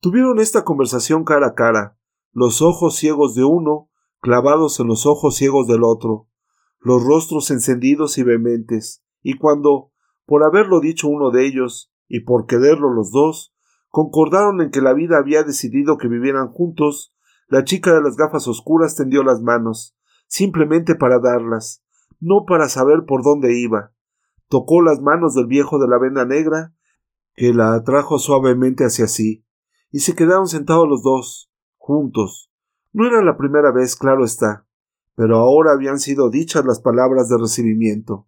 Tuvieron esta conversación cara a cara, los ojos ciegos de uno clavados en los ojos ciegos del otro, los rostros encendidos y vehementes, y cuando, por haberlo dicho uno de ellos, y por quererlo los dos, concordaron en que la vida había decidido que vivieran juntos, la chica de las gafas oscuras tendió las manos, simplemente para darlas, no para saber por dónde iba. Tocó las manos del viejo de la venda negra, que la atrajo suavemente hacia sí, y se quedaron sentados los dos, juntos. No era la primera vez, claro está, pero ahora habían sido dichas las palabras de recibimiento.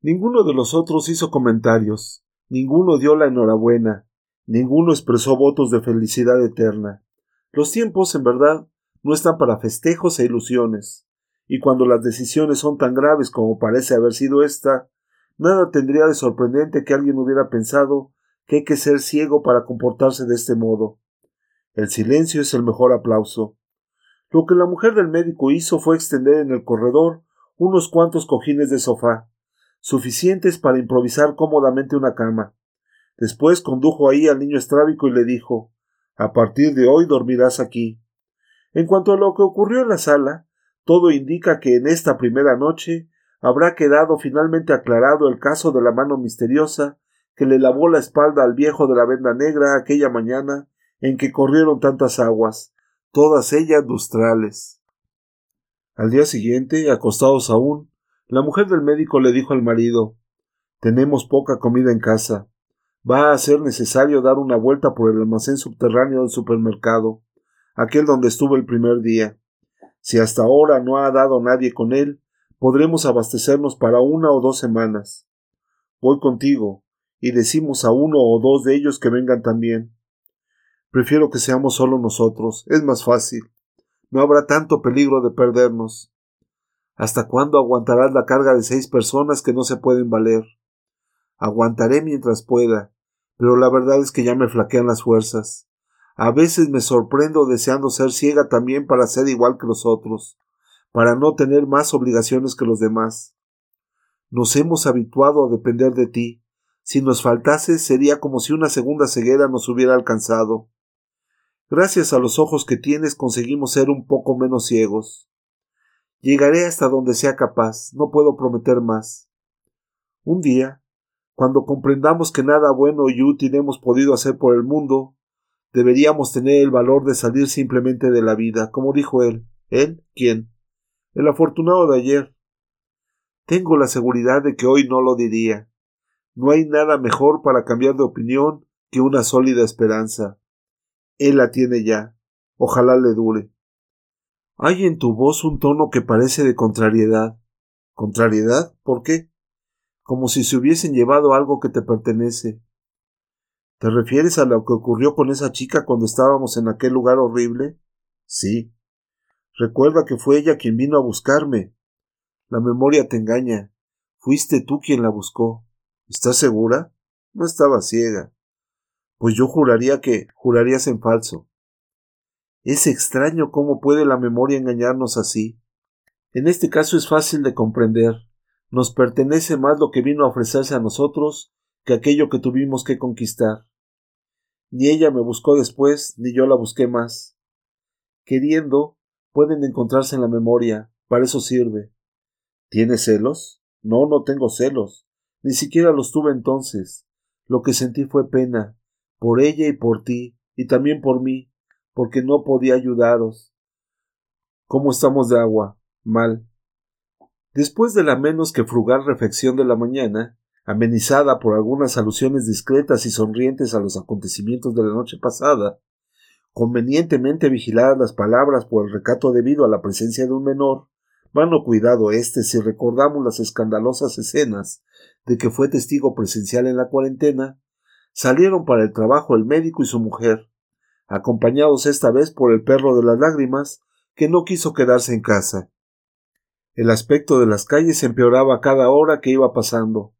Ninguno de los otros hizo comentarios, ninguno dio la enhorabuena, ninguno expresó votos de felicidad eterna. Los tiempos, en verdad, no están para festejos e ilusiones, y cuando las decisiones son tan graves como parece haber sido esta, nada tendría de sorprendente que alguien hubiera pensado que hay que ser ciego para comportarse de este modo. El silencio es el mejor aplauso. Lo que la mujer del médico hizo fue extender en el corredor unos cuantos cojines de sofá, suficientes para improvisar cómodamente una cama. Después condujo ahí al niño estrábico y le dijo A partir de hoy dormirás aquí. En cuanto a lo que ocurrió en la sala, todo indica que en esta primera noche habrá quedado finalmente aclarado el caso de la mano misteriosa que le lavó la espalda al viejo de la venda negra aquella mañana en que corrieron tantas aguas, todas ellas lustrales. Al día siguiente, acostados aún, la mujer del médico le dijo al marido Tenemos poca comida en casa. Va a ser necesario dar una vuelta por el almacén subterráneo del supermercado, aquel donde estuve el primer día. Si hasta ahora no ha dado nadie con él, podremos abastecernos para una o dos semanas. Voy contigo, y decimos a uno o dos de ellos que vengan también. Prefiero que seamos solo nosotros, es más fácil. No habrá tanto peligro de perdernos. ¿Hasta cuándo aguantarás la carga de seis personas que no se pueden valer? Aguantaré mientras pueda, pero la verdad es que ya me flaquean las fuerzas. A veces me sorprendo deseando ser ciega también para ser igual que los otros para no tener más obligaciones que los demás. Nos hemos habituado a depender de ti. Si nos faltase sería como si una segunda ceguera nos hubiera alcanzado. Gracias a los ojos que tienes conseguimos ser un poco menos ciegos. Llegaré hasta donde sea capaz, no puedo prometer más. Un día, cuando comprendamos que nada bueno y útil hemos podido hacer por el mundo, deberíamos tener el valor de salir simplemente de la vida, como dijo él. ¿Él? ¿Quién? el afortunado de ayer. Tengo la seguridad de que hoy no lo diría. No hay nada mejor para cambiar de opinión que una sólida esperanza. Él la tiene ya. Ojalá le dure. Hay en tu voz un tono que parece de contrariedad. ¿Contrariedad? ¿Por qué? Como si se hubiesen llevado algo que te pertenece. ¿Te refieres a lo que ocurrió con esa chica cuando estábamos en aquel lugar horrible? Sí. Recuerda que fue ella quien vino a buscarme. La memoria te engaña. Fuiste tú quien la buscó. ¿Estás segura? No estaba ciega. Pues yo juraría que jurarías en falso. Es extraño cómo puede la memoria engañarnos así. En este caso es fácil de comprender. Nos pertenece más lo que vino a ofrecerse a nosotros que aquello que tuvimos que conquistar. Ni ella me buscó después, ni yo la busqué más. Queriendo, pueden encontrarse en la memoria, para eso sirve. ¿Tienes celos? No, no tengo celos. Ni siquiera los tuve entonces. Lo que sentí fue pena, por ella y por ti, y también por mí, porque no podía ayudaros. ¿Cómo estamos de agua? Mal. Después de la menos que frugal reflexión de la mañana, amenizada por algunas alusiones discretas y sonrientes a los acontecimientos de la noche pasada, convenientemente vigiladas las palabras por el recato debido a la presencia de un menor, mano cuidado este si recordamos las escandalosas escenas de que fue testigo presencial en la cuarentena, salieron para el trabajo el médico y su mujer, acompañados esta vez por el perro de las lágrimas, que no quiso quedarse en casa. El aspecto de las calles empeoraba cada hora que iba pasando.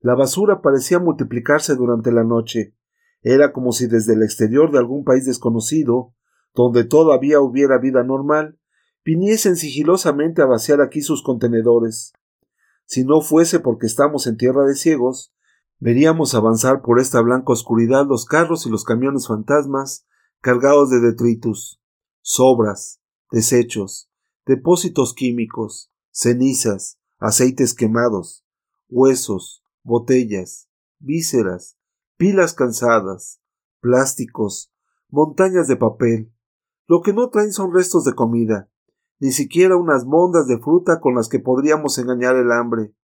La basura parecía multiplicarse durante la noche, era como si desde el exterior de algún país desconocido, donde todavía hubiera vida normal, viniesen sigilosamente a vaciar aquí sus contenedores. Si no fuese porque estamos en tierra de ciegos, Veríamos avanzar por esta blanca oscuridad los carros y los camiones fantasmas cargados de detritus, sobras, desechos, depósitos químicos, cenizas, aceites quemados, huesos, botellas, vísceras, pilas cansadas, plásticos, montañas de papel. Lo que no traen son restos de comida, ni siquiera unas mondas de fruta con las que podríamos engañar el hambre,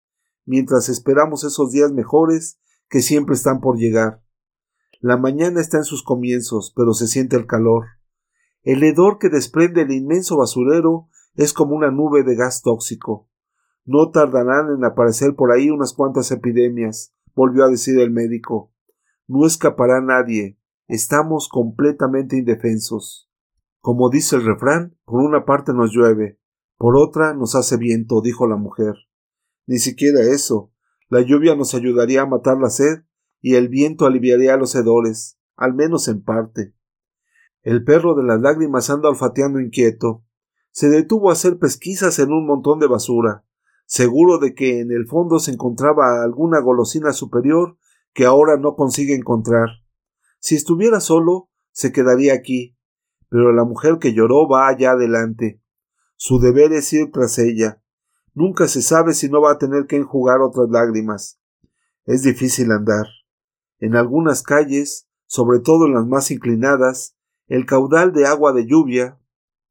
mientras esperamos esos días mejores que siempre están por llegar. La mañana está en sus comienzos, pero se siente el calor. El hedor que desprende el inmenso basurero es como una nube de gas tóxico. No tardarán en aparecer por ahí unas cuantas epidemias, volvió a decir el médico. No escapará nadie. Estamos completamente indefensos. Como dice el refrán, por una parte nos llueve, por otra nos hace viento, dijo la mujer. Ni siquiera eso. La lluvia nos ayudaría a matar la sed y el viento aliviaría los hedores, al menos en parte. El perro de las lágrimas anda olfateando inquieto. Se detuvo a hacer pesquisas en un montón de basura, seguro de que en el fondo se encontraba alguna golosina superior que ahora no consigue encontrar. Si estuviera solo, se quedaría aquí, pero la mujer que lloró va allá adelante. Su deber es ir tras ella. Nunca se sabe si no va a tener que enjugar otras lágrimas. Es difícil andar. En algunas calles, sobre todo en las más inclinadas, el caudal de agua de lluvia,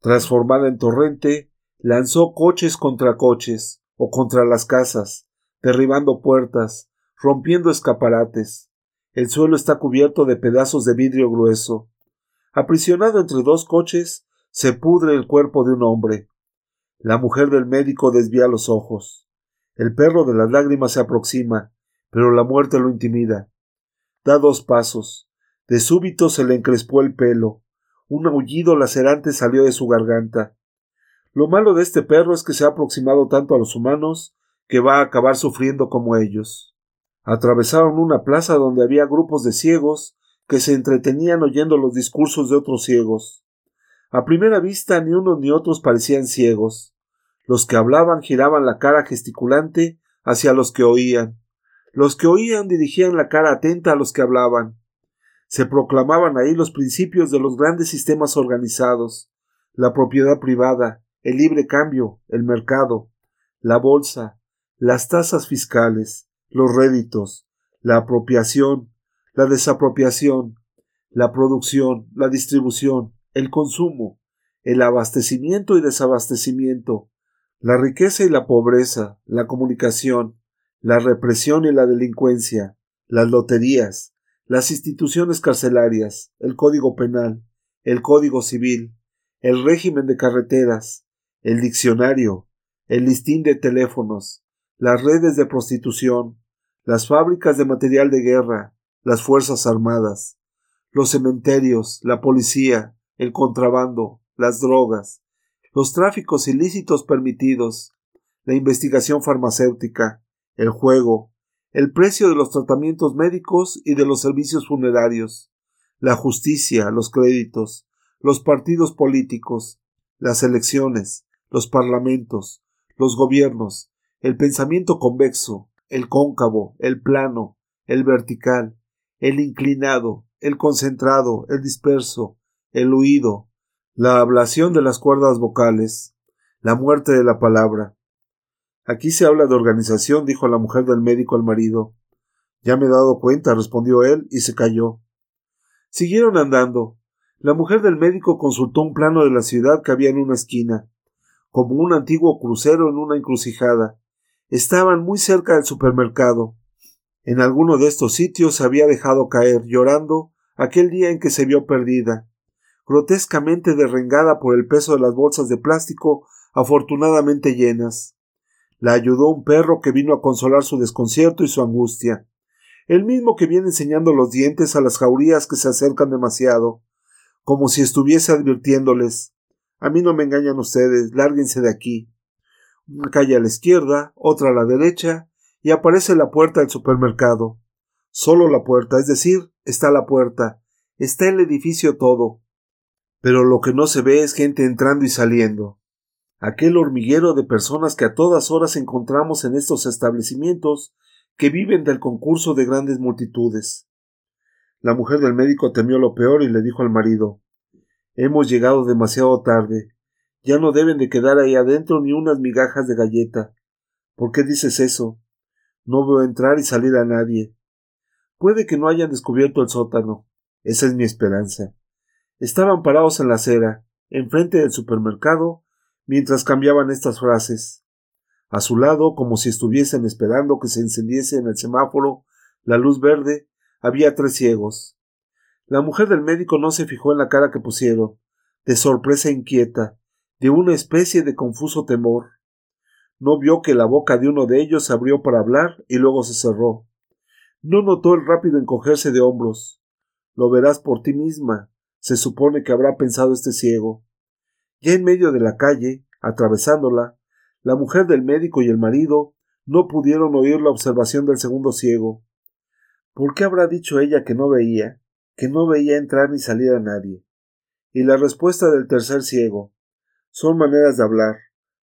transformada en torrente, lanzó coches contra coches, o contra las casas, derribando puertas, rompiendo escaparates. El suelo está cubierto de pedazos de vidrio grueso. Aprisionado entre dos coches, se pudre el cuerpo de un hombre. La mujer del médico desvía los ojos. El perro de las lágrimas se aproxima, pero la muerte lo intimida. Da dos pasos. De súbito se le encrespó el pelo. Un aullido lacerante salió de su garganta. Lo malo de este perro es que se ha aproximado tanto a los humanos que va a acabar sufriendo como ellos. Atravesaron una plaza donde había grupos de ciegos que se entretenían oyendo los discursos de otros ciegos. A primera vista ni unos ni otros parecían ciegos. Los que hablaban giraban la cara gesticulante hacia los que oían. Los que oían dirigían la cara atenta a los que hablaban. Se proclamaban ahí los principios de los grandes sistemas organizados, la propiedad privada, el libre cambio, el mercado, la bolsa, las tasas fiscales, los réditos, la apropiación, la desapropiación, la producción, la distribución, el consumo, el abastecimiento y desabastecimiento, la riqueza y la pobreza, la comunicación, la represión y la delincuencia, las loterías, las instituciones carcelarias, el código penal, el código civil, el régimen de carreteras, el diccionario, el listín de teléfonos, las redes de prostitución, las fábricas de material de guerra, las fuerzas armadas, los cementerios, la policía, el contrabando, las drogas, los tráficos ilícitos permitidos, la investigación farmacéutica, el juego, el precio de los tratamientos médicos y de los servicios funerarios, la justicia, los créditos, los partidos políticos, las elecciones, los parlamentos, los gobiernos, el pensamiento convexo, el cóncavo, el plano, el vertical, el inclinado, el concentrado, el disperso, el huido, la ablación de las cuerdas vocales, la muerte de la palabra. Aquí se habla de organización, dijo la mujer del médico al marido. Ya me he dado cuenta, respondió él, y se calló. Siguieron andando. La mujer del médico consultó un plano de la ciudad que había en una esquina como un antiguo crucero en una encrucijada. Estaban muy cerca del supermercado. En alguno de estos sitios había dejado caer, llorando, aquel día en que se vio perdida, grotescamente derrengada por el peso de las bolsas de plástico afortunadamente llenas. La ayudó un perro que vino a consolar su desconcierto y su angustia, el mismo que viene enseñando los dientes a las jaurías que se acercan demasiado, como si estuviese advirtiéndoles a mí no me engañan ustedes, lárguense de aquí. Una calle a la izquierda, otra a la derecha, y aparece la puerta del supermercado. Solo la puerta, es decir, está la puerta, está el edificio todo. Pero lo que no se ve es gente entrando y saliendo. Aquel hormiguero de personas que a todas horas encontramos en estos establecimientos que viven del concurso de grandes multitudes. La mujer del médico temió lo peor y le dijo al marido Hemos llegado demasiado tarde. Ya no deben de quedar ahí adentro ni unas migajas de galleta. ¿Por qué dices eso? No veo entrar y salir a nadie. Puede que no hayan descubierto el sótano. Esa es mi esperanza. Estaban parados en la acera, enfrente del supermercado, mientras cambiaban estas frases. A su lado, como si estuviesen esperando que se encendiese en el semáforo la luz verde, había tres ciegos. La mujer del médico no se fijó en la cara que pusieron, de sorpresa inquieta, de una especie de confuso temor. No vio que la boca de uno de ellos se abrió para hablar y luego se cerró. No notó el rápido encogerse de hombros. Lo verás por ti misma, se supone que habrá pensado este ciego. Ya en medio de la calle, atravesándola, la mujer del médico y el marido no pudieron oír la observación del segundo ciego. ¿Por qué habrá dicho ella que no veía? que no veía entrar ni salir a nadie. Y la respuesta del tercer ciego. Son maneras de hablar.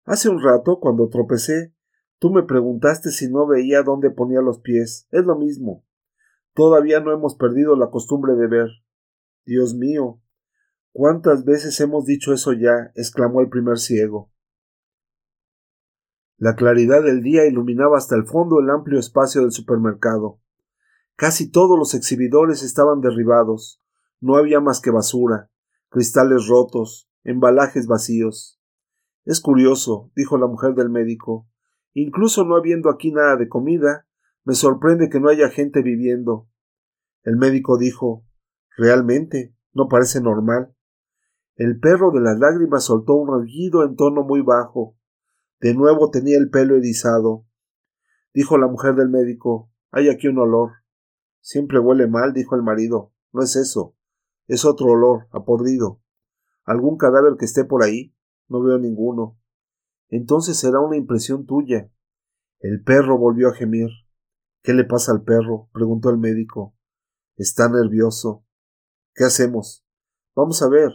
Hace un rato, cuando tropecé, tú me preguntaste si no veía dónde ponía los pies. Es lo mismo. Todavía no hemos perdido la costumbre de ver. Dios mío. ¿Cuántas veces hemos dicho eso ya? exclamó el primer ciego. La claridad del día iluminaba hasta el fondo el amplio espacio del supermercado. Casi todos los exhibidores estaban derribados. No había más que basura, cristales rotos, embalajes vacíos. Es curioso, dijo la mujer del médico. Incluso no habiendo aquí nada de comida, me sorprende que no haya gente viviendo. El médico dijo Realmente, no parece normal. El perro de las lágrimas soltó un aullido en tono muy bajo. De nuevo tenía el pelo erizado. Dijo la mujer del médico Hay aquí un olor. Siempre huele mal, dijo el marido. No es eso. Es otro olor, a podrido. ¿Algún cadáver que esté por ahí? No veo ninguno. Entonces será una impresión tuya. El perro volvió a gemir. ¿Qué le pasa al perro? preguntó el médico. Está nervioso. ¿Qué hacemos? Vamos a ver.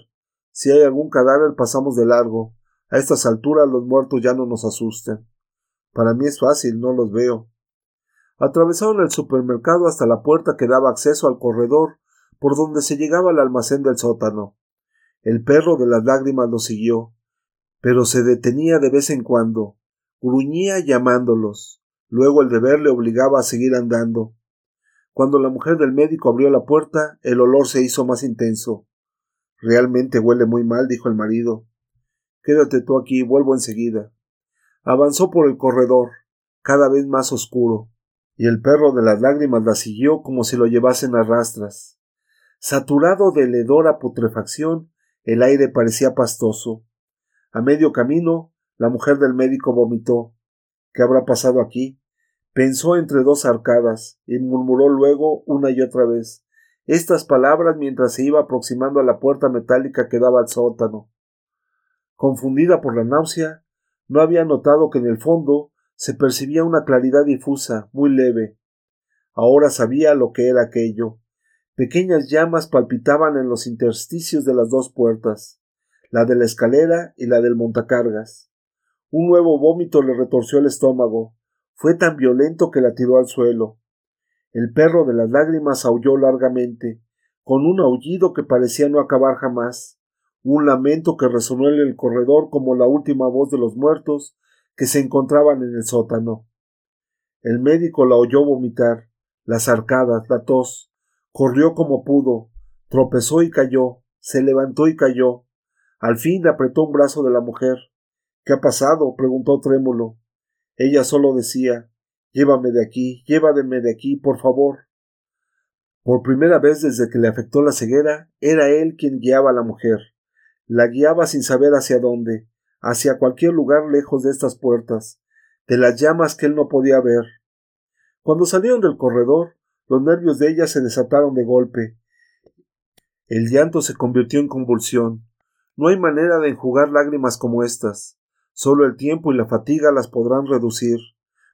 Si hay algún cadáver pasamos de largo. A estas alturas los muertos ya no nos asustan. Para mí es fácil, no los veo. Atravesaron el supermercado hasta la puerta que daba acceso al corredor por donde se llegaba al almacén del sótano. El perro de las lágrimas lo siguió, pero se detenía de vez en cuando, gruñía llamándolos. Luego el deber le obligaba a seguir andando. Cuando la mujer del médico abrió la puerta, el olor se hizo más intenso. Realmente huele muy mal, dijo el marido. Quédate tú aquí, vuelvo enseguida. Avanzó por el corredor, cada vez más oscuro y el perro de las lágrimas la siguió como si lo llevasen a rastras. Saturado de hedora putrefacción, el aire parecía pastoso. A medio camino, la mujer del médico vomitó. ¿Qué habrá pasado aquí? Pensó entre dos arcadas y murmuró luego una y otra vez estas palabras mientras se iba aproximando a la puerta metálica que daba al sótano. Confundida por la náusea, no había notado que en el fondo se percibía una claridad difusa, muy leve. Ahora sabía lo que era aquello. Pequeñas llamas palpitaban en los intersticios de las dos puertas, la de la escalera y la del montacargas. Un nuevo vómito le retorció el estómago. Fue tan violento que la tiró al suelo. El perro de las lágrimas aulló largamente, con un aullido que parecía no acabar jamás, un lamento que resonó en el corredor como la última voz de los muertos que se encontraban en el sótano. El médico la oyó vomitar, las arcadas, la tos, corrió como pudo, tropezó y cayó, se levantó y cayó. Al fin apretó un brazo de la mujer. ¿Qué ha pasado? preguntó trémulo. Ella solo decía Llévame de aquí, llévame de aquí, por favor. Por primera vez desde que le afectó la ceguera, era él quien guiaba a la mujer. La guiaba sin saber hacia dónde, hacia cualquier lugar lejos de estas puertas, de las llamas que él no podía ver. Cuando salieron del corredor, los nervios de ella se desataron de golpe. El llanto se convirtió en convulsión. No hay manera de enjugar lágrimas como estas. Solo el tiempo y la fatiga las podrán reducir.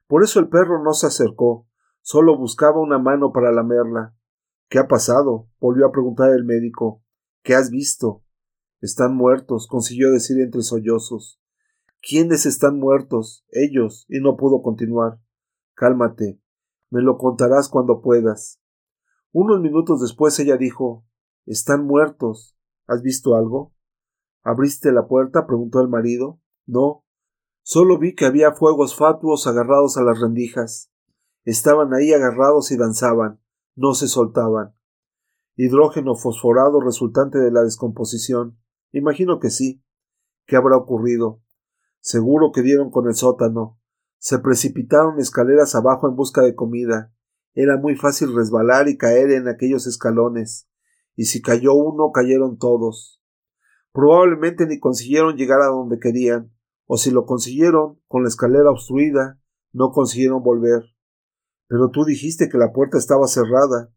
Por eso el perro no se acercó, solo buscaba una mano para lamerla. ¿Qué ha pasado? volvió a preguntar el médico. ¿Qué has visto? Están muertos, consiguió decir entre sollozos. ¿Quiénes están muertos? Ellos. y no pudo continuar. Cálmate. Me lo contarás cuando puedas. Unos minutos después ella dijo Están muertos. ¿Has visto algo? ¿Abriste la puerta? preguntó el marido. No. Solo vi que había fuegos fatuos agarrados a las rendijas. Estaban ahí agarrados y danzaban. No se soltaban. Hidrógeno fosforado resultante de la descomposición. Imagino que sí. ¿Qué habrá ocurrido? Seguro que dieron con el sótano. Se precipitaron escaleras abajo en busca de comida. Era muy fácil resbalar y caer en aquellos escalones. Y si cayó uno, cayeron todos. Probablemente ni consiguieron llegar a donde querían, o si lo consiguieron, con la escalera obstruida, no consiguieron volver. Pero tú dijiste que la puerta estaba cerrada.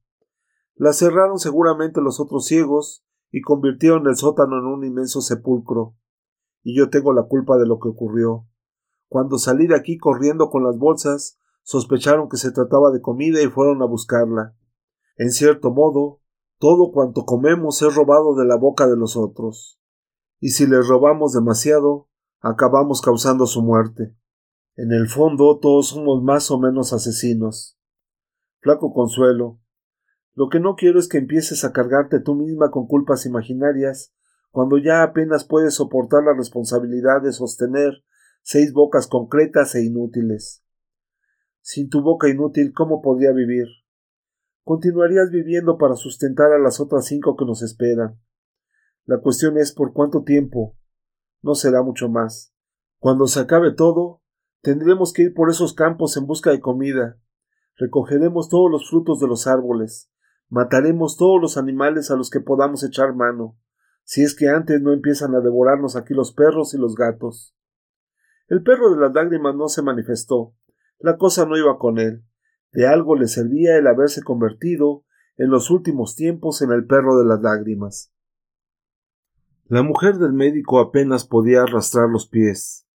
La cerraron seguramente los otros ciegos y convirtieron el sótano en un inmenso sepulcro. Y yo tengo la culpa de lo que ocurrió. Cuando salí de aquí corriendo con las bolsas, sospecharon que se trataba de comida y fueron a buscarla. En cierto modo, todo cuanto comemos es robado de la boca de los otros. Y si les robamos demasiado, acabamos causando su muerte. En el fondo todos somos más o menos asesinos. Flaco consuelo, lo que no quiero es que empieces a cargarte tú misma con culpas imaginarias, cuando ya apenas puedes soportar la responsabilidad de sostener seis bocas concretas e inútiles. Sin tu boca inútil, ¿cómo podría vivir? Continuarías viviendo para sustentar a las otras cinco que nos esperan. La cuestión es por cuánto tiempo. No será mucho más. Cuando se acabe todo, tendremos que ir por esos campos en busca de comida. Recogeremos todos los frutos de los árboles. Mataremos todos los animales a los que podamos echar mano, si es que antes no empiezan a devorarnos aquí los perros y los gatos. El perro de las lágrimas no se manifestó. La cosa no iba con él. De algo le servía el haberse convertido en los últimos tiempos en el perro de las lágrimas. La mujer del médico apenas podía arrastrar los pies.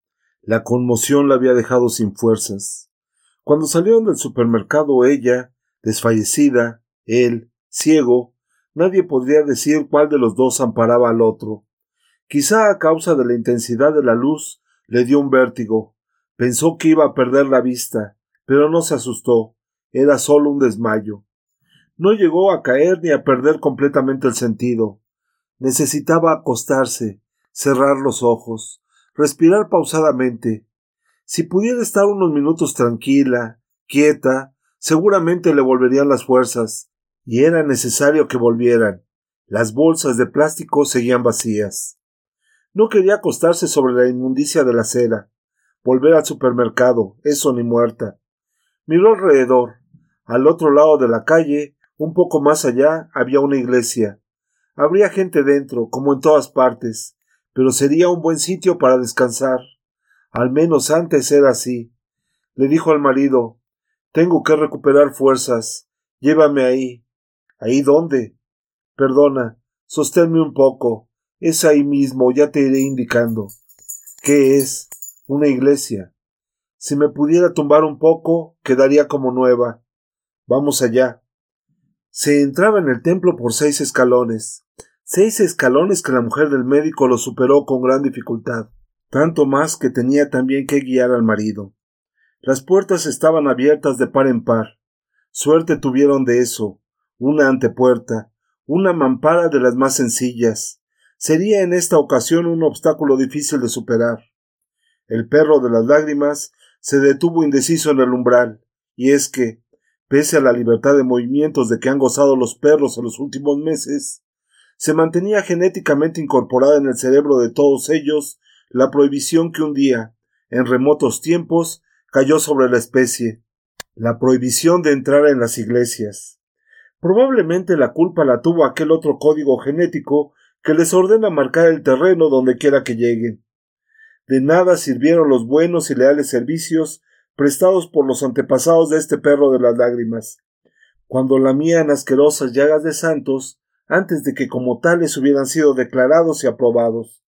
La conmoción la había dejado sin fuerzas. Cuando salieron del supermercado ella, desfallecida, él, ciego, nadie podría decir cuál de los dos amparaba al otro. Quizá a causa de la intensidad de la luz le dio un vértigo. Pensó que iba a perder la vista, pero no se asustó. Era solo un desmayo. No llegó a caer ni a perder completamente el sentido. Necesitaba acostarse, cerrar los ojos, respirar pausadamente. Si pudiera estar unos minutos tranquila, quieta, seguramente le volverían las fuerzas, y era necesario que volvieran. Las bolsas de plástico seguían vacías. No quería acostarse sobre la inmundicia de la acera, volver al supermercado, eso ni muerta. Miró alrededor. Al otro lado de la calle, un poco más allá, había una iglesia. Habría gente dentro, como en todas partes, pero sería un buen sitio para descansar. Al menos antes era así. Le dijo al marido Tengo que recuperar fuerzas. Llévame ahí. ¿Ahí dónde? Perdona, sosténme un poco. Es ahí mismo, ya te iré indicando. ¿Qué es? Una iglesia. Si me pudiera tumbar un poco, quedaría como nueva. Vamos allá. Se entraba en el templo por seis escalones. Seis escalones que la mujer del médico lo superó con gran dificultad. Tanto más que tenía también que guiar al marido. Las puertas estaban abiertas de par en par. Suerte tuvieron de eso una antepuerta, una mampara de las más sencillas. Sería en esta ocasión un obstáculo difícil de superar. El perro de las lágrimas se detuvo indeciso en el umbral, y es que, pese a la libertad de movimientos de que han gozado los perros en los últimos meses, se mantenía genéticamente incorporada en el cerebro de todos ellos la prohibición que un día, en remotos tiempos, cayó sobre la especie, la prohibición de entrar en las iglesias. Probablemente la culpa la tuvo aquel otro código genético que les ordena marcar el terreno donde quiera que lleguen. De nada sirvieron los buenos y leales servicios prestados por los antepasados de este perro de las lágrimas, cuando lamían asquerosas llagas de santos antes de que como tales hubieran sido declarados y aprobados.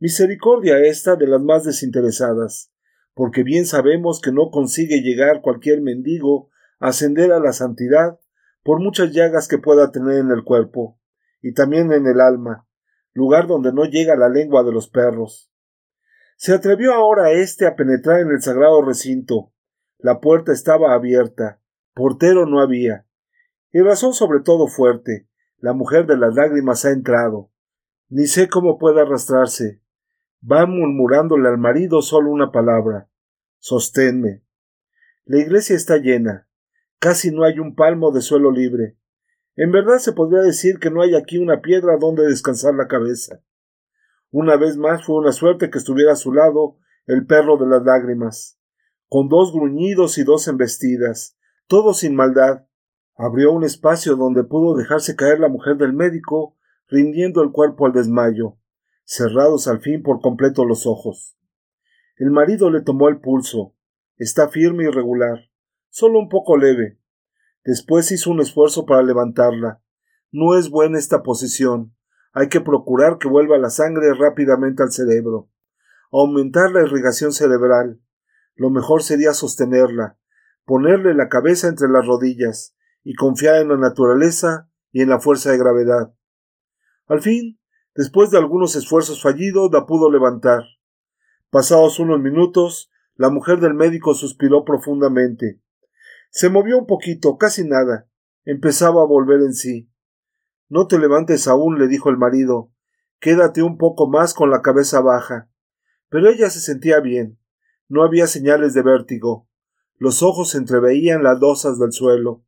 Misericordia esta de las más desinteresadas, porque bien sabemos que no consigue llegar cualquier mendigo a ascender a la santidad por muchas llagas que pueda tener en el cuerpo, y también en el alma, lugar donde no llega la lengua de los perros. Se atrevió ahora éste a penetrar en el sagrado recinto. La puerta estaba abierta, Portero no había. Y razón sobre todo fuerte. La mujer de las lágrimas ha entrado. Ni sé cómo puede arrastrarse. Va murmurándole al marido solo una palabra. Sosténme. La iglesia está llena. Casi no hay un palmo de suelo libre. En verdad se podría decir que no hay aquí una piedra donde descansar la cabeza. Una vez más fue una suerte que estuviera a su lado el perro de las lágrimas, con dos gruñidos y dos embestidas, todo sin maldad. Abrió un espacio donde pudo dejarse caer la mujer del médico, rindiendo el cuerpo al desmayo, cerrados al fin por completo los ojos. El marido le tomó el pulso. Está firme y regular, solo un poco leve. Después hizo un esfuerzo para levantarla. No es buena esta posición. Hay que procurar que vuelva la sangre rápidamente al cerebro. Aumentar la irrigación cerebral. Lo mejor sería sostenerla, ponerle la cabeza entre las rodillas y confiar en la naturaleza y en la fuerza de gravedad. Al fin, después de algunos esfuerzos fallidos, la pudo levantar. Pasados unos minutos, la mujer del médico suspiró profundamente. Se movió un poquito, casi nada. Empezaba a volver en sí. No te levantes aún, le dijo el marido. Quédate un poco más con la cabeza baja. Pero ella se sentía bien. No había señales de vértigo. Los ojos entreveían las dosas del suelo.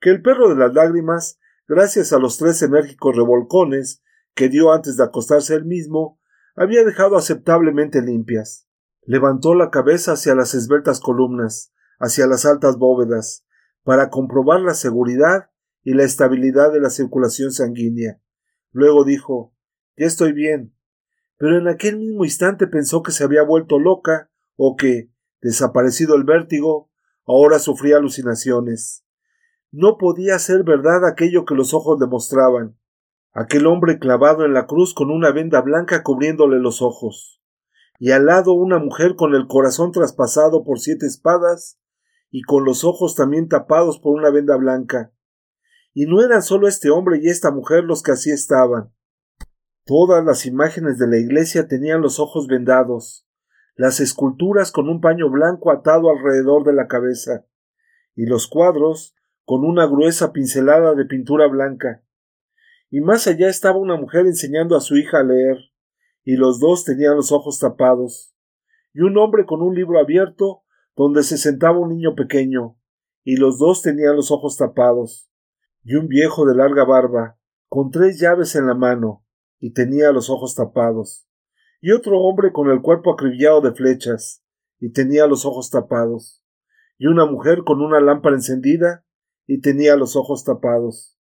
Que el perro de las lágrimas, gracias a los tres enérgicos revolcones que dio antes de acostarse él mismo, había dejado aceptablemente limpias. Levantó la cabeza hacia las esbeltas columnas, hacia las altas bóvedas, para comprobar la seguridad y la estabilidad de la circulación sanguínea. Luego dijo Ya estoy bien. Pero en aquel mismo instante pensó que se había vuelto loca o que, desaparecido el vértigo, ahora sufría alucinaciones. No podía ser verdad aquello que los ojos demostraban. Aquel hombre clavado en la cruz con una venda blanca cubriéndole los ojos, y al lado una mujer con el corazón traspasado por siete espadas y con los ojos también tapados por una venda blanca. Y no eran solo este hombre y esta mujer los que así estaban. Todas las imágenes de la iglesia tenían los ojos vendados, las esculturas con un paño blanco atado alrededor de la cabeza, y los cuadros con una gruesa pincelada de pintura blanca. Y más allá estaba una mujer enseñando a su hija a leer, y los dos tenían los ojos tapados, y un hombre con un libro abierto donde se sentaba un niño pequeño, y los dos tenían los ojos tapados, y un viejo de larga barba, con tres llaves en la mano, y tenía los ojos tapados, y otro hombre con el cuerpo acribillado de flechas, y tenía los ojos tapados, y una mujer con una lámpara encendida, y tenía los ojos tapados,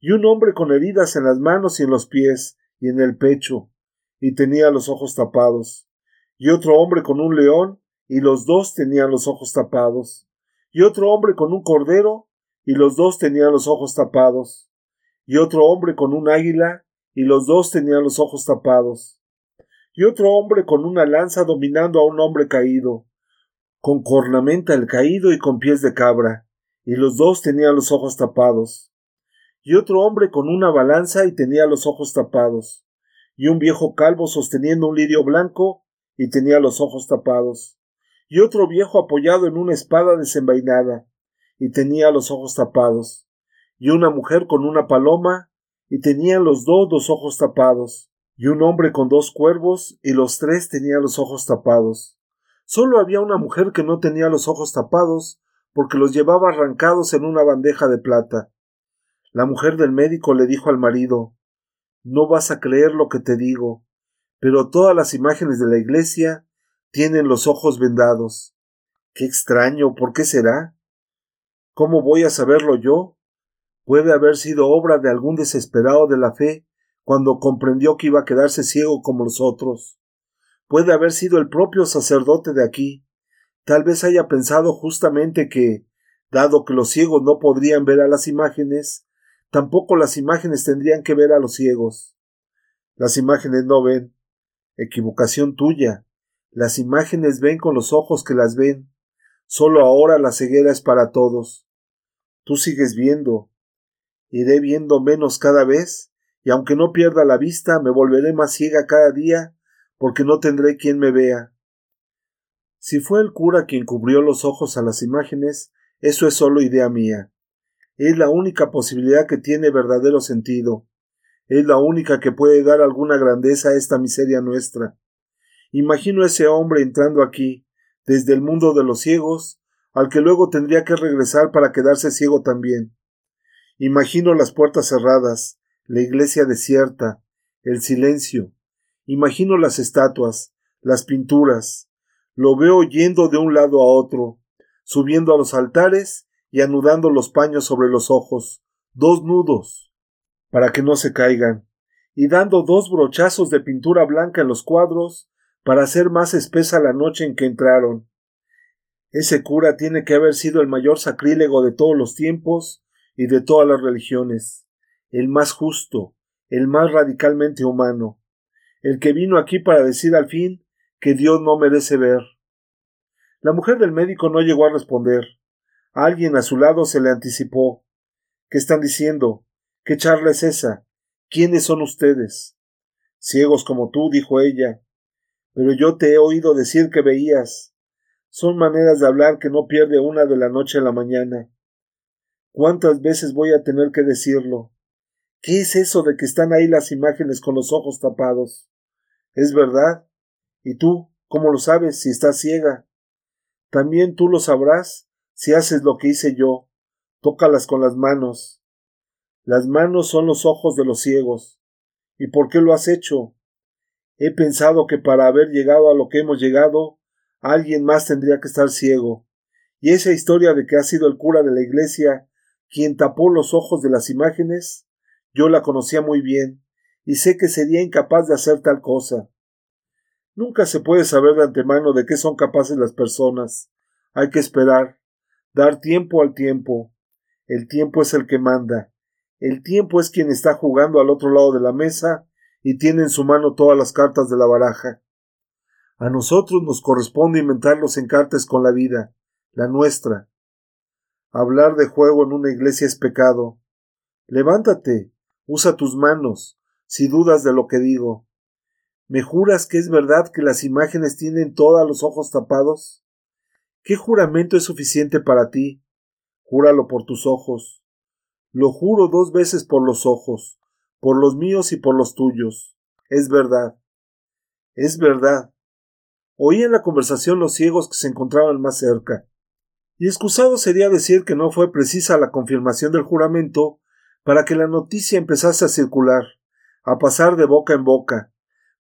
y un hombre con heridas en las manos y en los pies, y en el pecho, y tenía los ojos tapados, y otro hombre con un león, y los dos tenían los ojos tapados, y otro hombre con un cordero, y los dos tenían los ojos tapados, y otro hombre con un águila, y los dos tenían los ojos tapados, y otro hombre con una lanza dominando a un hombre caído, con cornamenta el caído y con pies de cabra, y los dos tenían los ojos tapados, y otro hombre con una balanza y tenía los ojos tapados, y un viejo calvo sosteniendo un lirio blanco y tenía los ojos tapados, y otro viejo apoyado en una espada desenvainada, y tenía los ojos tapados, y una mujer con una paloma, y tenían los dos los ojos tapados, y un hombre con dos cuervos, y los tres tenían los ojos tapados. Solo había una mujer que no tenía los ojos tapados, porque los llevaba arrancados en una bandeja de plata. La mujer del médico le dijo al marido No vas a creer lo que te digo, pero todas las imágenes de la iglesia tienen los ojos vendados. Qué extraño, ¿por qué será? ¿Cómo voy a saberlo yo? Puede haber sido obra de algún desesperado de la fe cuando comprendió que iba a quedarse ciego como los otros. Puede haber sido el propio sacerdote de aquí. Tal vez haya pensado justamente que, dado que los ciegos no podrían ver a las imágenes, tampoco las imágenes tendrían que ver a los ciegos. Las imágenes no ven. Equivocación tuya. Las imágenes ven con los ojos que las ven. Solo ahora la ceguera es para todos. Tú sigues viendo. Iré viendo menos cada vez, y aunque no pierda la vista, me volveré más ciega cada día, porque no tendré quien me vea. Si fue el cura quien cubrió los ojos a las imágenes, eso es solo idea mía. Es la única posibilidad que tiene verdadero sentido. Es la única que puede dar alguna grandeza a esta miseria nuestra. Imagino ese hombre entrando aquí, desde el mundo de los ciegos, al que luego tendría que regresar para quedarse ciego también. Imagino las puertas cerradas, la iglesia desierta, el silencio. Imagino las estatuas, las pinturas. Lo veo yendo de un lado a otro, subiendo a los altares y anudando los paños sobre los ojos, dos nudos, para que no se caigan, y dando dos brochazos de pintura blanca en los cuadros para hacer más espesa la noche en que entraron. Ese cura tiene que haber sido el mayor sacrílego de todos los tiempos y de todas las religiones, el más justo, el más radicalmente humano, el que vino aquí para decir al fin que Dios no merece ver. La mujer del médico no llegó a responder. Alguien a su lado se le anticipó. ¿Qué están diciendo? ¿Qué charla es esa? ¿Quiénes son ustedes? Ciegos como tú, dijo ella. Pero yo te he oído decir que veías. Son maneras de hablar que no pierde una de la noche a la mañana. ¿Cuántas veces voy a tener que decirlo? ¿Qué es eso de que están ahí las imágenes con los ojos tapados? ¿Es verdad? ¿Y tú, cómo lo sabes si estás ciega? También tú lo sabrás si haces lo que hice yo. Tócalas con las manos. Las manos son los ojos de los ciegos. ¿Y por qué lo has hecho? He pensado que para haber llegado a lo que hemos llegado, alguien más tendría que estar ciego. Y esa historia de que ha sido el cura de la iglesia quien tapó los ojos de las imágenes, yo la conocía muy bien, y sé que sería incapaz de hacer tal cosa. Nunca se puede saber de antemano de qué son capaces las personas. Hay que esperar, dar tiempo al tiempo. El tiempo es el que manda. El tiempo es quien está jugando al otro lado de la mesa y tiene en su mano todas las cartas de la baraja. A nosotros nos corresponde inventar los encartes con la vida, la nuestra, Hablar de juego en una iglesia es pecado. Levántate, usa tus manos, si dudas de lo que digo. ¿Me juras que es verdad que las imágenes tienen todos los ojos tapados? ¿Qué juramento es suficiente para ti? Júralo por tus ojos. Lo juro dos veces por los ojos, por los míos y por los tuyos. Es verdad. Es verdad. Oí en la conversación los ciegos que se encontraban más cerca y excusado sería decir que no fue precisa la confirmación del juramento para que la noticia empezase a circular, a pasar de boca en boca,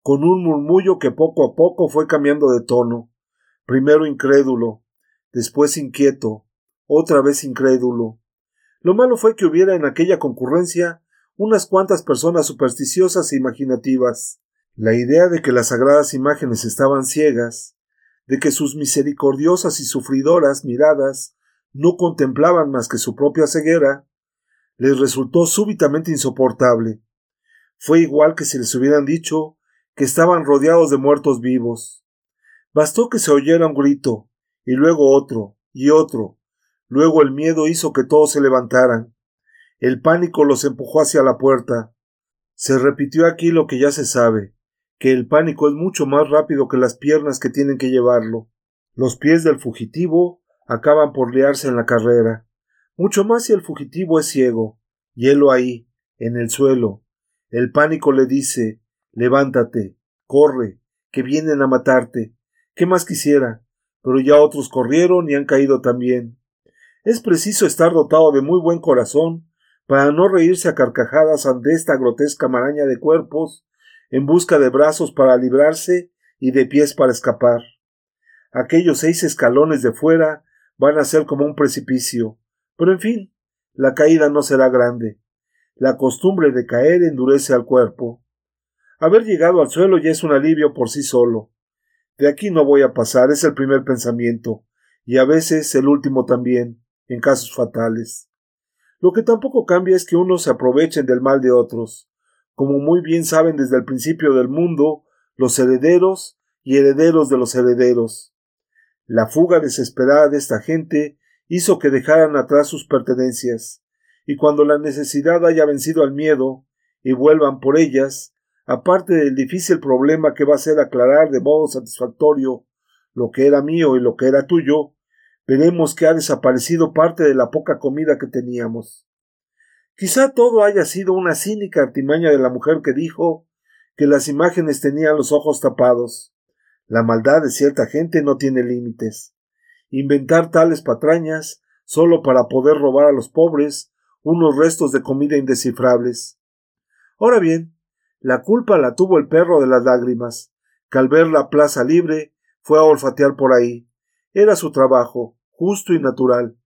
con un murmullo que poco a poco fue cambiando de tono, primero incrédulo, después inquieto, otra vez incrédulo. Lo malo fue que hubiera en aquella concurrencia unas cuantas personas supersticiosas e imaginativas. La idea de que las sagradas imágenes estaban ciegas, de que sus misericordiosas y sufridoras miradas no contemplaban más que su propia ceguera, les resultó súbitamente insoportable. Fue igual que si les hubieran dicho que estaban rodeados de muertos vivos. Bastó que se oyera un grito, y luego otro, y otro. Luego el miedo hizo que todos se levantaran. El pánico los empujó hacia la puerta. Se repitió aquí lo que ya se sabe que el pánico es mucho más rápido que las piernas que tienen que llevarlo. Los pies del fugitivo acaban por liarse en la carrera, mucho más si el fugitivo es ciego. Hielo ahí, en el suelo. El pánico le dice Levántate, corre, que vienen a matarte. ¿Qué más quisiera? Pero ya otros corrieron y han caído también. Es preciso estar dotado de muy buen corazón para no reírse a carcajadas ante esta grotesca maraña de cuerpos en busca de brazos para librarse y de pies para escapar. Aquellos seis escalones de fuera van a ser como un precipicio, pero en fin, la caída no será grande. La costumbre de caer endurece al cuerpo. Haber llegado al suelo ya es un alivio por sí solo. De aquí no voy a pasar, es el primer pensamiento, y a veces el último también, en casos fatales. Lo que tampoco cambia es que unos se aprovechen del mal de otros, como muy bien saben desde el principio del mundo los herederos y herederos de los herederos. La fuga desesperada de esta gente hizo que dejaran atrás sus pertenencias, y cuando la necesidad haya vencido al miedo y vuelvan por ellas, aparte del difícil problema que va a ser aclarar de modo satisfactorio lo que era mío y lo que era tuyo, veremos que ha desaparecido parte de la poca comida que teníamos. Quizá todo haya sido una cínica artimaña de la mujer que dijo que las imágenes tenían los ojos tapados. La maldad de cierta gente no tiene límites. Inventar tales patrañas solo para poder robar a los pobres unos restos de comida indescifrables. Ahora bien, la culpa la tuvo el perro de las lágrimas, que al ver la plaza libre fue a olfatear por ahí. Era su trabajo, justo y natural,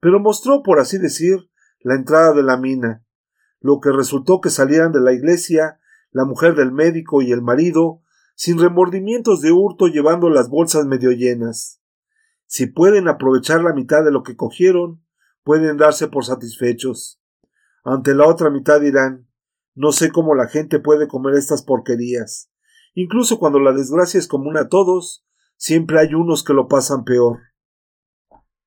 pero mostró, por así decir, la entrada de la mina, lo que resultó que salieran de la iglesia la mujer del médico y el marido, sin remordimientos de hurto llevando las bolsas medio llenas. Si pueden aprovechar la mitad de lo que cogieron, pueden darse por satisfechos. Ante la otra mitad dirán no sé cómo la gente puede comer estas porquerías. Incluso cuando la desgracia es común a todos, siempre hay unos que lo pasan peor.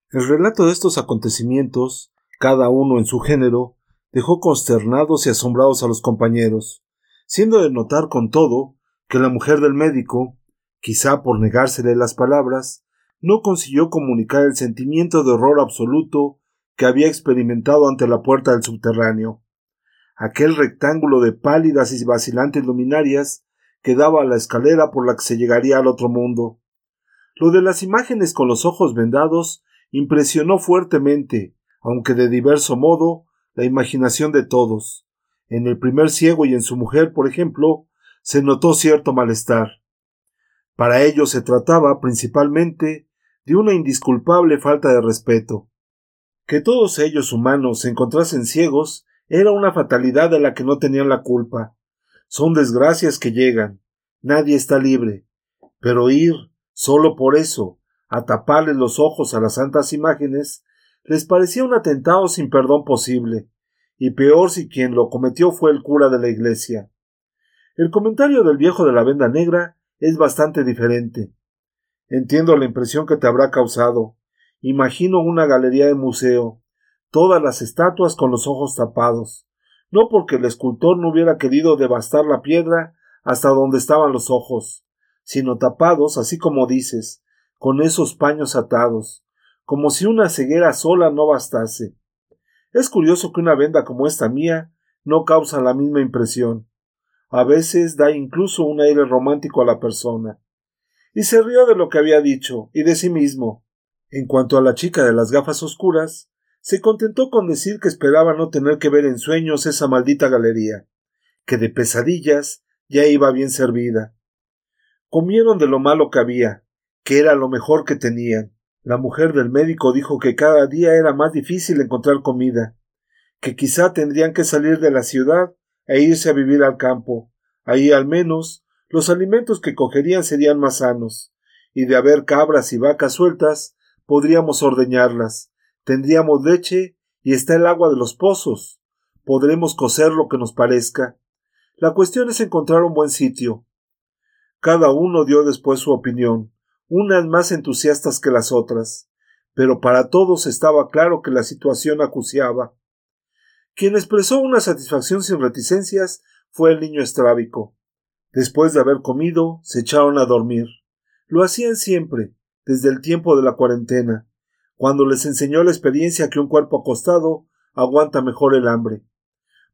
El relato de estos acontecimientos, cada uno en su género, dejó consternados y asombrados a los compañeros, siendo de notar con todo que la mujer del médico, quizá por negársele las palabras, no consiguió comunicar el sentimiento de horror absoluto que había experimentado ante la puerta del subterráneo, aquel rectángulo de pálidas y vacilantes luminarias que daba a la escalera por la que se llegaría al otro mundo. Lo de las imágenes con los ojos vendados impresionó fuertemente, aunque de diverso modo, la imaginación de todos. En el primer ciego y en su mujer, por ejemplo, se notó cierto malestar. Para ellos se trataba, principalmente, de una indisculpable falta de respeto. Que todos ellos humanos se encontrasen ciegos era una fatalidad de la que no tenían la culpa. Son desgracias que llegan. Nadie está libre. Pero ir, solo por eso, a taparles los ojos a las santas imágenes, les parecía un atentado sin perdón posible, y peor si quien lo cometió fue el cura de la iglesia. El comentario del viejo de la venda negra es bastante diferente. Entiendo la impresión que te habrá causado. Imagino una galería de museo, todas las estatuas con los ojos tapados, no porque el escultor no hubiera querido devastar la piedra hasta donde estaban los ojos, sino tapados, así como dices, con esos paños atados, como si una ceguera sola no bastase. Es curioso que una venda como esta mía no causa la misma impresión. A veces da incluso un aire romántico a la persona. Y se rió de lo que había dicho y de sí mismo. En cuanto a la chica de las gafas oscuras, se contentó con decir que esperaba no tener que ver en sueños esa maldita galería, que de pesadillas ya iba bien servida. Comieron de lo malo que había, que era lo mejor que tenían. La mujer del médico dijo que cada día era más difícil encontrar comida, que quizá tendrían que salir de la ciudad e irse a vivir al campo. Ahí al menos los alimentos que cogerían serían más sanos, y de haber cabras y vacas sueltas podríamos ordeñarlas, Tendríamos leche y está el agua de los pozos. Podremos cocer lo que nos parezca. La cuestión es encontrar un buen sitio. Cada uno dio después su opinión, unas más entusiastas que las otras, pero para todos estaba claro que la situación acuciaba. Quien expresó una satisfacción sin reticencias fue el niño estrábico. Después de haber comido, se echaron a dormir. Lo hacían siempre, desde el tiempo de la cuarentena, cuando les enseñó la experiencia que un cuerpo acostado aguanta mejor el hambre.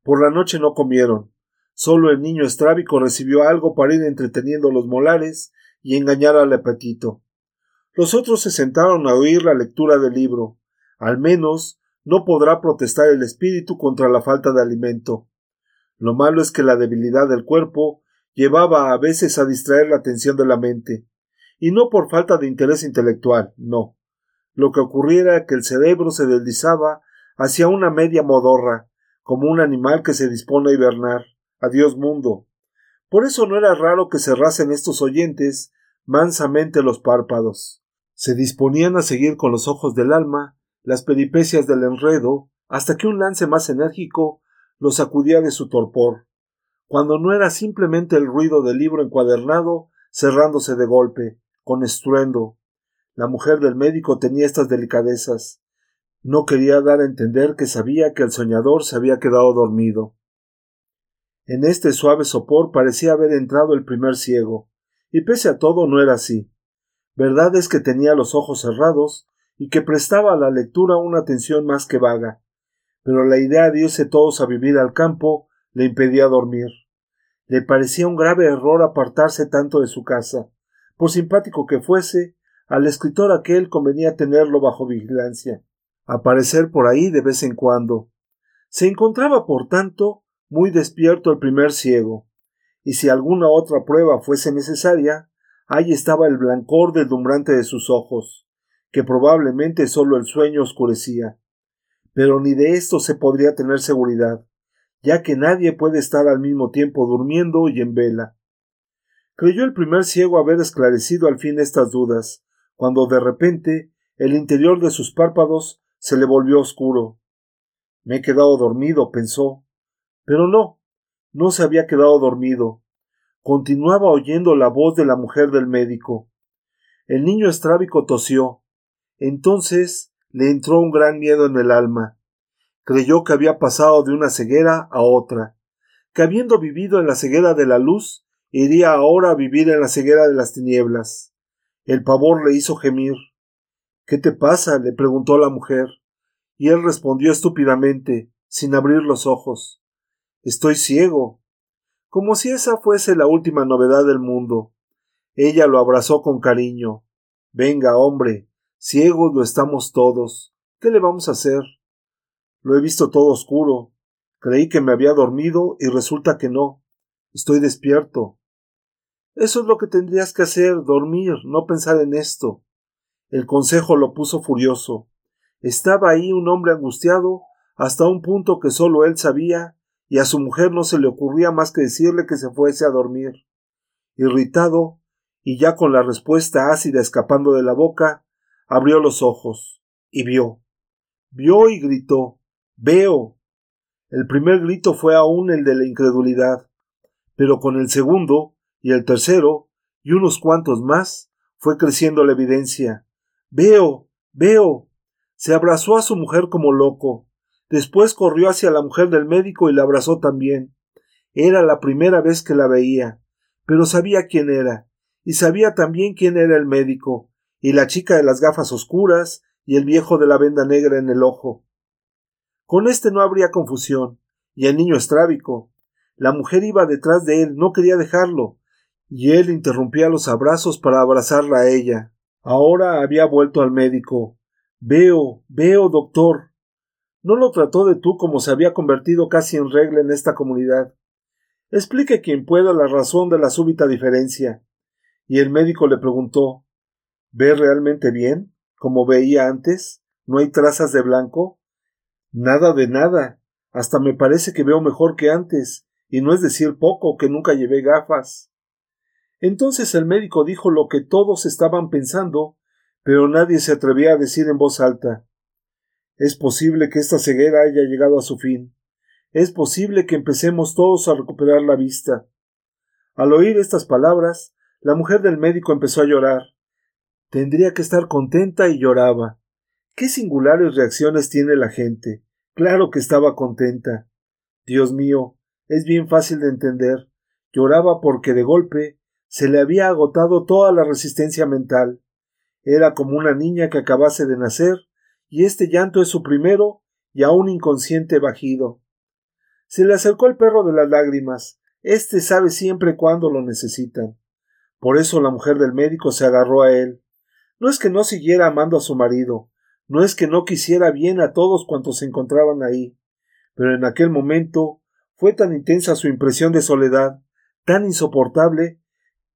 Por la noche no comieron. Solo el niño estrábico recibió algo para ir entreteniendo los molares y engañar al apetito. Los otros se sentaron a oír la lectura del libro. Al menos no podrá protestar el espíritu contra la falta de alimento. Lo malo es que la debilidad del cuerpo llevaba a veces a distraer la atención de la mente, y no por falta de interés intelectual, no, lo que ocurriera era que el cerebro se deslizaba hacia una media modorra, como un animal que se dispone a hibernar. Adiós mundo. Por eso no era raro que cerrasen estos oyentes mansamente los párpados. Se disponían a seguir con los ojos del alma las peripecias del enredo, hasta que un lance más enérgico los sacudía de su torpor, cuando no era simplemente el ruido del libro encuadernado cerrándose de golpe, con estruendo, la mujer del médico tenía estas delicadezas. No quería dar a entender que sabía que el soñador se había quedado dormido. En este suave sopor parecía haber entrado el primer ciego, y pese a todo no era así. Verdad es que tenía los ojos cerrados y que prestaba a la lectura una atención más que vaga. Pero la idea de irse todos a vivir al campo le impedía dormir. Le parecía un grave error apartarse tanto de su casa. Por simpático que fuese, al escritor aquel convenía tenerlo bajo vigilancia, aparecer por ahí de vez en cuando. Se encontraba, por tanto, muy despierto el primer ciego, y si alguna otra prueba fuese necesaria, ahí estaba el blancor deslumbrante de sus ojos, que probablemente sólo el sueño oscurecía. Pero ni de esto se podría tener seguridad, ya que nadie puede estar al mismo tiempo durmiendo y en vela. Creyó el primer ciego haber esclarecido al fin estas dudas, cuando de repente el interior de sus párpados se le volvió oscuro. Me he quedado dormido, pensó. Pero no, no se había quedado dormido. Continuaba oyendo la voz de la mujer del médico. El niño estrábico tosió. Entonces le entró un gran miedo en el alma. Creyó que había pasado de una ceguera a otra, que habiendo vivido en la ceguera de la luz, iría ahora a vivir en la ceguera de las tinieblas. El pavor le hizo gemir. ¿Qué te pasa? le preguntó la mujer, y él respondió estúpidamente, sin abrir los ojos. Estoy ciego. Como si esa fuese la última novedad del mundo. Ella lo abrazó con cariño. Venga, hombre, ciegos lo estamos todos. ¿Qué le vamos a hacer? Lo he visto todo oscuro. Creí que me había dormido y resulta que no. Estoy despierto. Eso es lo que tendrías que hacer, dormir, no pensar en esto. El consejo lo puso furioso. Estaba ahí un hombre angustiado hasta un punto que solo él sabía y a su mujer no se le ocurría más que decirle que se fuese a dormir. Irritado, y ya con la respuesta ácida escapando de la boca, abrió los ojos y vio. Vio y gritó Veo. El primer grito fue aún el de la incredulidad, pero con el segundo y el tercero y unos cuantos más fue creciendo la evidencia. Veo. Veo. Se abrazó a su mujer como loco. Después corrió hacia la mujer del médico y la abrazó también. Era la primera vez que la veía, pero sabía quién era, y sabía también quién era el médico, y la chica de las gafas oscuras, y el viejo de la venda negra en el ojo. Con este no habría confusión, y el niño estrábico. La mujer iba detrás de él, no quería dejarlo, y él interrumpía los abrazos para abrazarla a ella. Ahora había vuelto al médico. Veo, veo, doctor, no lo trató de tú como se había convertido casi en regla en esta comunidad. Explique quien pueda la razón de la súbita diferencia. Y el médico le preguntó ¿Ve realmente bien? como veía antes? ¿No hay trazas de blanco? Nada de nada. Hasta me parece que veo mejor que antes, y no es decir poco que nunca llevé gafas. Entonces el médico dijo lo que todos estaban pensando, pero nadie se atrevía a decir en voz alta. Es posible que esta ceguera haya llegado a su fin. Es posible que empecemos todos a recuperar la vista. Al oír estas palabras, la mujer del médico empezó a llorar. Tendría que estar contenta y lloraba. Qué singulares reacciones tiene la gente. Claro que estaba contenta. Dios mío, es bien fácil de entender. Lloraba porque de golpe se le había agotado toda la resistencia mental. Era como una niña que acabase de nacer y este llanto es su primero y aún inconsciente bajido. Se le acercó el perro de las lágrimas. Este sabe siempre cuándo lo necesitan. Por eso la mujer del médico se agarró a él. No es que no siguiera amando a su marido, no es que no quisiera bien a todos cuantos se encontraban ahí, pero en aquel momento fue tan intensa su impresión de soledad, tan insoportable,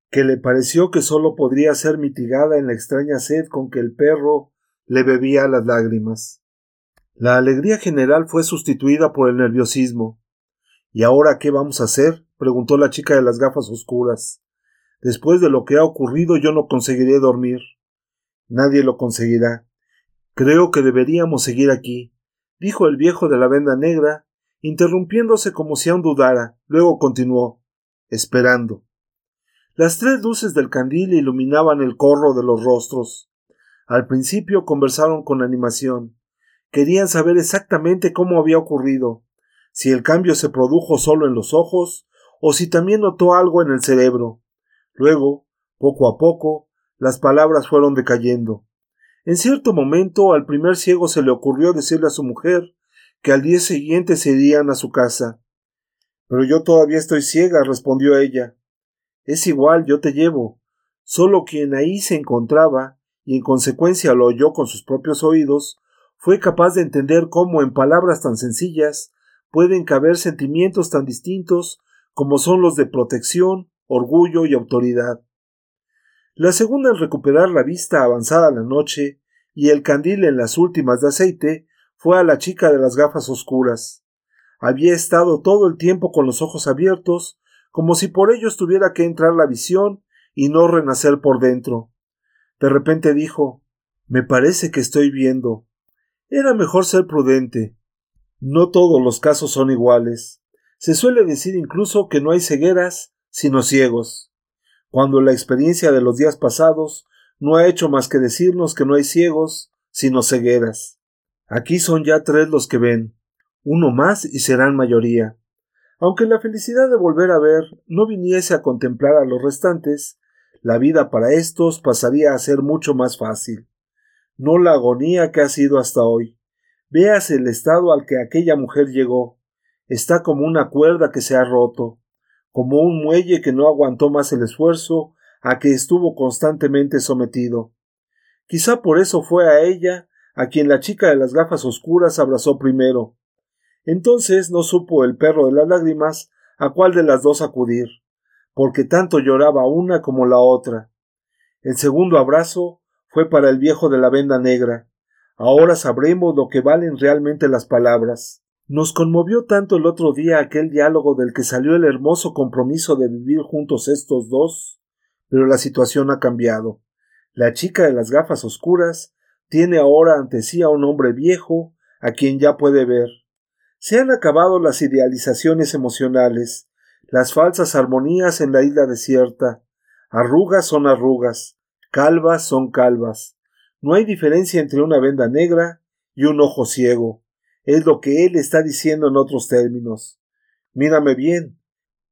que le pareció que sólo podría ser mitigada en la extraña sed con que el perro le bebía las lágrimas. La alegría general fue sustituida por el nerviosismo. ¿Y ahora qué vamos a hacer? preguntó la chica de las gafas oscuras. Después de lo que ha ocurrido yo no conseguiré dormir. Nadie lo conseguirá. Creo que deberíamos seguir aquí, dijo el viejo de la venda negra, interrumpiéndose como si aún dudara. Luego continuó, esperando. Las tres luces del candil iluminaban el corro de los rostros. Al principio conversaron con animación. Querían saber exactamente cómo había ocurrido, si el cambio se produjo solo en los ojos o si también notó algo en el cerebro. Luego, poco a poco, las palabras fueron decayendo. En cierto momento al primer ciego se le ocurrió decirle a su mujer que al día siguiente se irían a su casa. Pero yo todavía estoy ciega, respondió ella. Es igual, yo te llevo. Solo quien ahí se encontraba, y en consecuencia lo oyó con sus propios oídos, fue capaz de entender cómo en palabras tan sencillas pueden caber sentimientos tan distintos como son los de protección, orgullo y autoridad. La segunda en recuperar la vista avanzada la noche y el candil en las últimas de aceite fue a la chica de las gafas oscuras. Había estado todo el tiempo con los ojos abiertos, como si por ellos tuviera que entrar la visión y no renacer por dentro. De repente dijo Me parece que estoy viendo. Era mejor ser prudente. No todos los casos son iguales. Se suele decir incluso que no hay cegueras, sino ciegos cuando la experiencia de los días pasados no ha hecho más que decirnos que no hay ciegos, sino cegueras. Aquí son ya tres los que ven, uno más y serán mayoría. Aunque la felicidad de volver a ver no viniese a contemplar a los restantes, la vida para estos pasaría a ser mucho más fácil. No la agonía que ha sido hasta hoy. Veas el estado al que aquella mujer llegó. Está como una cuerda que se ha roto como un muelle que no aguantó más el esfuerzo a que estuvo constantemente sometido. Quizá por eso fue a ella a quien la chica de las gafas oscuras abrazó primero. Entonces no supo el perro de las lágrimas a cuál de las dos acudir, porque tanto lloraba una como la otra. El segundo abrazo fue para el viejo de la venda negra. Ahora sabremos lo que valen realmente las palabras. Nos conmovió tanto el otro día aquel diálogo del que salió el hermoso compromiso de vivir juntos estos dos, pero la situación ha cambiado. La chica de las gafas oscuras tiene ahora ante sí a un hombre viejo, a quien ya puede ver. Se han acabado las idealizaciones emocionales, las falsas armonías en la isla desierta. Arrugas son arrugas, calvas son calvas. No hay diferencia entre una venda negra y un ojo ciego. Es lo que él está diciendo en otros términos. Mírame bien.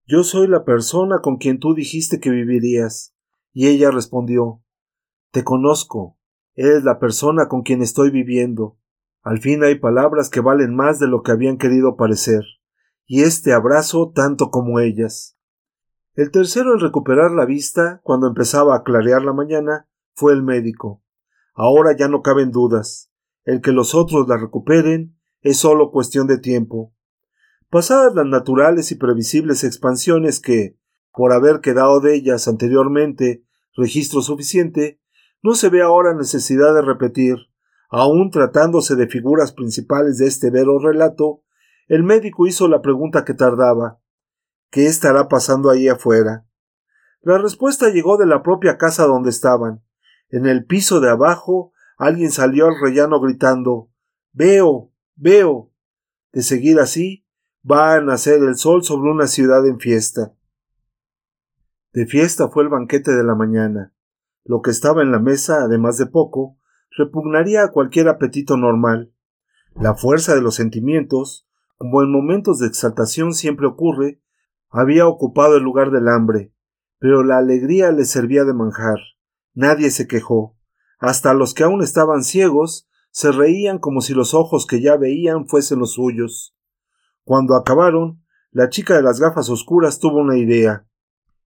Yo soy la persona con quien tú dijiste que vivirías. Y ella respondió Te conozco. Eres la persona con quien estoy viviendo. Al fin hay palabras que valen más de lo que habían querido parecer, y este abrazo tanto como ellas. El tercero en recuperar la vista, cuando empezaba a clarear la mañana, fue el médico. Ahora ya no caben dudas. El que los otros la recuperen es solo cuestión de tiempo. Pasadas las naturales y previsibles expansiones que, por haber quedado de ellas anteriormente registro suficiente, no se ve ahora necesidad de repetir, aun tratándose de figuras principales de este vero relato, el médico hizo la pregunta que tardaba ¿Qué estará pasando ahí afuera? La respuesta llegó de la propia casa donde estaban. En el piso de abajo alguien salió al rellano gritando Veo. Veo. De seguir así, va a nacer el sol sobre una ciudad en fiesta. De fiesta fue el banquete de la mañana. Lo que estaba en la mesa, además de poco, repugnaría a cualquier apetito normal. La fuerza de los sentimientos, como en momentos de exaltación siempre ocurre, había ocupado el lugar del hambre, pero la alegría le servía de manjar. Nadie se quejó. Hasta los que aún estaban ciegos se reían como si los ojos que ya veían fuesen los suyos. Cuando acabaron, la chica de las gafas oscuras tuvo una idea.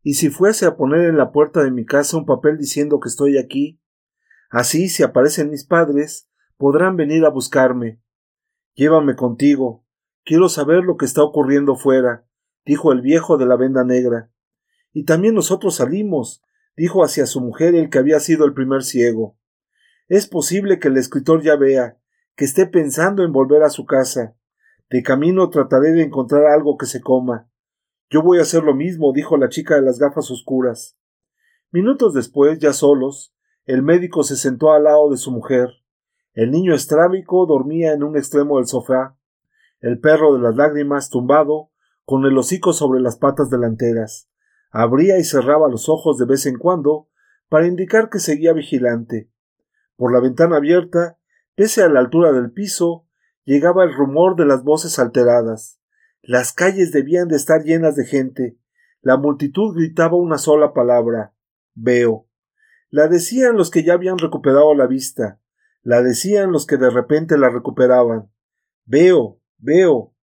¿Y si fuese a poner en la puerta de mi casa un papel diciendo que estoy aquí? Así, si aparecen mis padres, podrán venir a buscarme. Llévame contigo. Quiero saber lo que está ocurriendo fuera, dijo el viejo de la venda negra. Y también nosotros salimos, dijo hacia su mujer el que había sido el primer ciego. Es posible que el escritor ya vea, que esté pensando en volver a su casa. De camino trataré de encontrar algo que se coma. Yo voy a hacer lo mismo, dijo la chica de las gafas oscuras. Minutos después, ya solos, el médico se sentó al lado de su mujer. El niño estrábico dormía en un extremo del sofá. El perro de las lágrimas, tumbado, con el hocico sobre las patas delanteras. Abría y cerraba los ojos de vez en cuando para indicar que seguía vigilante. Por la ventana abierta, pese a la altura del piso, llegaba el rumor de las voces alteradas. Las calles debían de estar llenas de gente. La multitud gritaba una sola palabra veo. La decían los que ya habían recuperado la vista. La decían los que de repente la recuperaban. Veo, veo.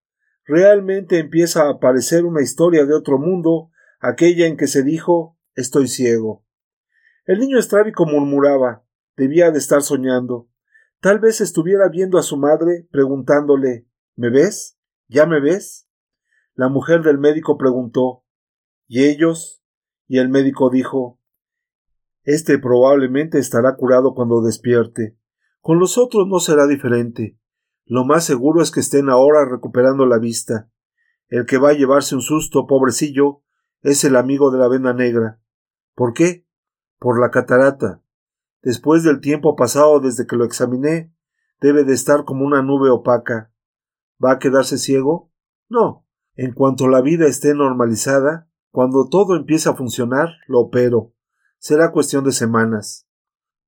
Realmente empieza a aparecer una historia de otro mundo, aquella en que se dijo estoy ciego. El niño estrábico murmuraba. Debía de estar soñando. Tal vez estuviera viendo a su madre, preguntándole ¿Me ves? ¿Ya me ves? La mujer del médico preguntó ¿Y ellos? Y el médico dijo Este probablemente estará curado cuando despierte. Con los otros no será diferente. Lo más seguro es que estén ahora recuperando la vista. El que va a llevarse un susto, pobrecillo, es el amigo de la venda negra. ¿Por qué? Por la catarata. Después del tiempo pasado desde que lo examiné, debe de estar como una nube opaca. ¿Va a quedarse ciego? No. En cuanto la vida esté normalizada, cuando todo empiece a funcionar, lo opero. Será cuestión de semanas.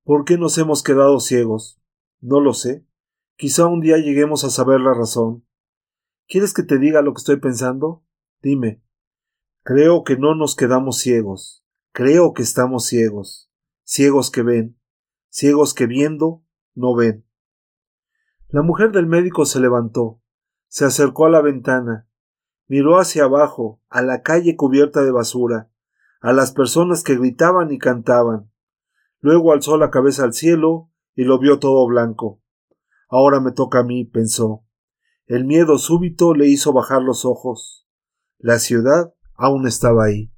¿Por qué nos hemos quedado ciegos? No lo sé. Quizá un día lleguemos a saber la razón. ¿Quieres que te diga lo que estoy pensando? Dime. Creo que no nos quedamos ciegos. Creo que estamos ciegos. Ciegos que ven. Ciegos que viendo no ven. La mujer del médico se levantó, se acercó a la ventana, miró hacia abajo, a la calle cubierta de basura, a las personas que gritaban y cantaban. Luego alzó la cabeza al cielo y lo vio todo blanco. Ahora me toca a mí, pensó. El miedo súbito le hizo bajar los ojos. La ciudad aún estaba ahí.